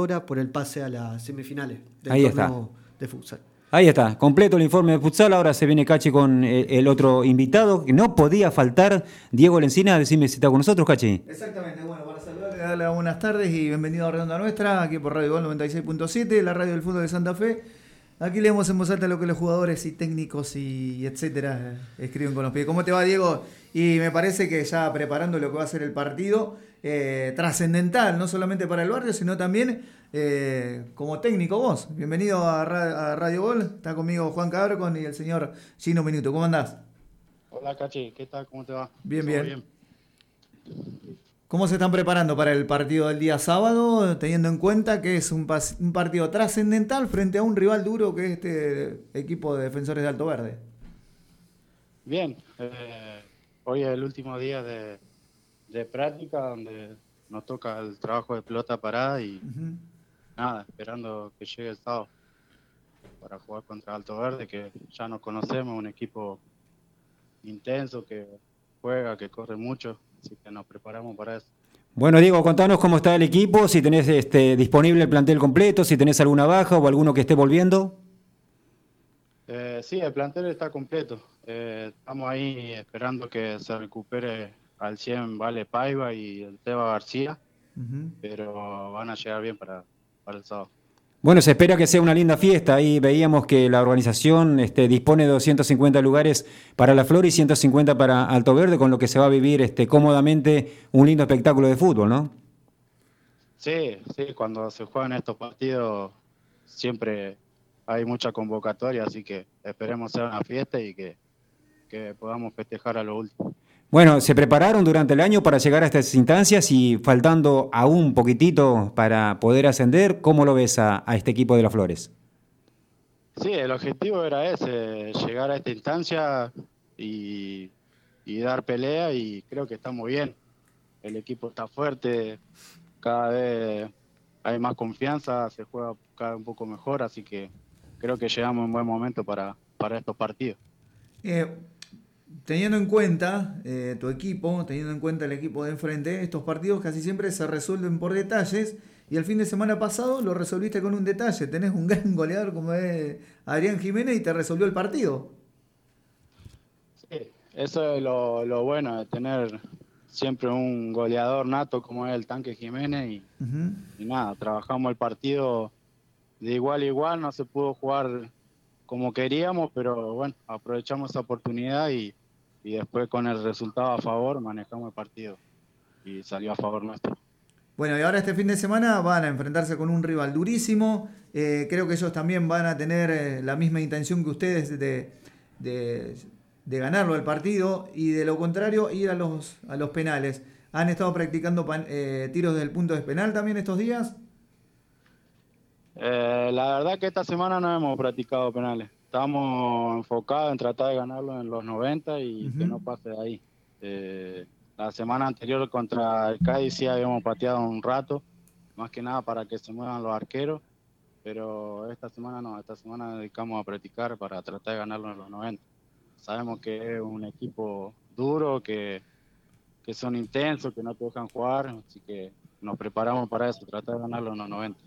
ahora por el pase a las semifinales del Ahí torneo de futsal. Ahí está, completo el informe de futsal. Ahora se viene Cachi con eh, el otro invitado. que No podía faltar Diego Lencina. Decime si está con nosotros, Cachi. Exactamente, bueno, para saludarle, darle las buenas tardes y bienvenido a Redonda Nuestra, aquí por Radio Gol 96.7, la radio del fútbol de Santa Fe. Aquí leemos en voz alta lo que los jugadores y técnicos y etcétera eh, escriben con los pies. ¿Cómo te va, Diego? Y me parece que ya preparando lo que va a ser el partido, eh, trascendental, no solamente para el barrio, sino también eh, como técnico vos. Bienvenido a, Ra- a Radio Gol, está conmigo Juan Cabrcon y el señor Gino Minuto. ¿Cómo andás? Hola Cachi, ¿qué tal? ¿Cómo te va? Bien, ¿Todo bien. ¿Cómo se están preparando para el partido del día sábado, teniendo en cuenta que es un partido trascendental frente a un rival duro que es este equipo de defensores de Alto Verde? Bien, eh, hoy es el último día de, de práctica donde nos toca el trabajo de pelota parada y nada, esperando que llegue el sábado para jugar contra Alto Verde, que ya nos conocemos, un equipo intenso que juega, que corre mucho, así que nos preparamos para eso. Bueno, Diego, contanos cómo está el equipo, si tenés este, disponible el plantel completo, si tenés alguna baja o alguno que esté volviendo. Eh, sí, el plantel está completo. Eh, estamos ahí esperando que se recupere al 100 Vale Paiva y el Teba García, Ujú. pero van a llegar bien para, para el sábado. Bueno, se espera que sea una linda fiesta. Ahí veíamos que la organización este, dispone de 250 lugares para la Flor y 150 para Alto Verde, con lo que se va a vivir este, cómodamente un lindo espectáculo de fútbol, ¿no? Sí, sí, cuando se juegan estos partidos siempre hay mucha convocatoria, así que esperemos sea una fiesta y que, que podamos festejar a lo último. Bueno, se prepararon durante el año para llegar a estas instancias y faltando aún poquitito para poder ascender, ¿cómo lo ves a, a este equipo de las Flores? Sí, el objetivo era ese, llegar a esta instancia y, y dar pelea y creo que estamos bien. El equipo está fuerte, cada vez hay más confianza, se juega cada vez un poco mejor, así que creo que llegamos en buen momento para, para estos partidos. Eh, teniendo en cuenta eh, tu equipo, teniendo en cuenta el equipo de enfrente, estos partidos casi siempre se resuelven por detalles y el fin de semana pasado lo resolviste con un detalle. Tenés un gran goleador como es Adrián Jiménez y te resolvió el partido. Sí, eso es lo, lo bueno de tener siempre un goleador nato como es el Tanque Jiménez y, y nada, trabajamos el partido de igual a igual, no se pudo jugar como queríamos, pero bueno, aprovechamos esa oportunidad y, y después con el resultado a favor manejamos el partido y salió a favor nuestro. Bueno, y ahora este fin de semana van a enfrentarse con un rival durísimo. Eh, creo que ellos también van a tener eh, la misma intención que ustedes de, de, de ganarlo el partido y de lo contrario ir a los, a los penales. ¿Han estado practicando pan- eh, tiros del punto de penal también estos días? Eh, la verdad que esta semana no hemos practicado penales. Estamos enfocados en tratar de ganarlo en los 90 y que no pase de ahí. Eh, la semana anterior contra el Cádiz sí habíamos pateado un rato, más que nada para que se muevan los arqueros, pero esta semana no, esta semana dedicamos a practicar para tratar de ganarlo en los 90. Sabemos que es un equipo duro, que, que son intensos, que no te dejan jugar, así que nos preparamos para eso, tratar de ganarlo en los 90.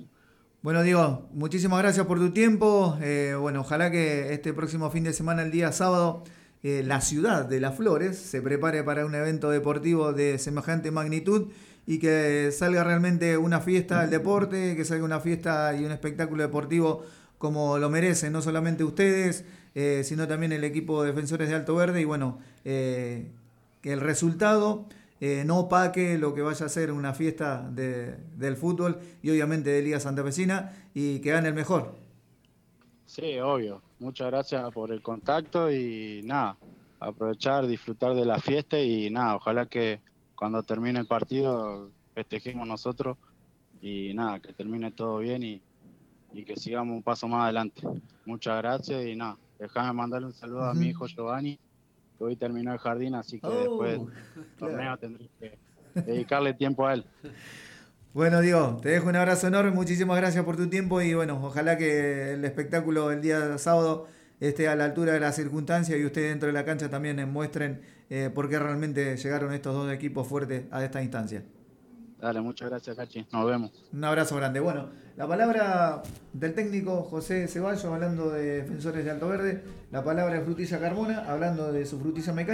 Bueno, Diego, muchísimas gracias por tu tiempo. Eh, bueno, ojalá que este próximo fin de semana, el día sábado, eh, la ciudad de Las Flores se prepare para un evento deportivo de semejante magnitud y que salga realmente una fiesta del deporte, que salga una fiesta y un espectáculo deportivo como lo merecen, no solamente ustedes, eh, sino también el equipo de defensores de Alto Verde y bueno, que el resultado eh, no opaque lo que vaya a ser una fiesta de- del fútbol y obviamente de Liga Santafesina y que gane el mejor. Sí, obvio. Muchas gracias por el contacto y nada, aprovechar, disfrutar de la fiesta y nada, ojalá que cuando termine el partido festejemos nosotros y nada, que termine todo bien y, y que sigamos un paso más adelante. Muchas gracias y nada, déjame mandarle un saludo a mi hijo Giovanni, que hoy terminó el jardín, así que Oh, después torneo tendré que dedicarle tiempo a él. Bueno, Diego, te dejo un abrazo enorme, muchísimas gracias por tu tiempo y bueno, ojalá que el espectáculo del día sábado esté a la altura de las circunstancias y ustedes dentro de la cancha también muestren eh, por qué realmente llegaron estos dos equipos fuertes a esta instancia. Dale, muchas gracias, Cachi. Nos vemos. Un abrazo grande. Bueno, la palabra del técnico José Ceballos hablando de defensores de Alto Verde, la palabra de Frutilla Carmona hablando de su frutilla mecánica.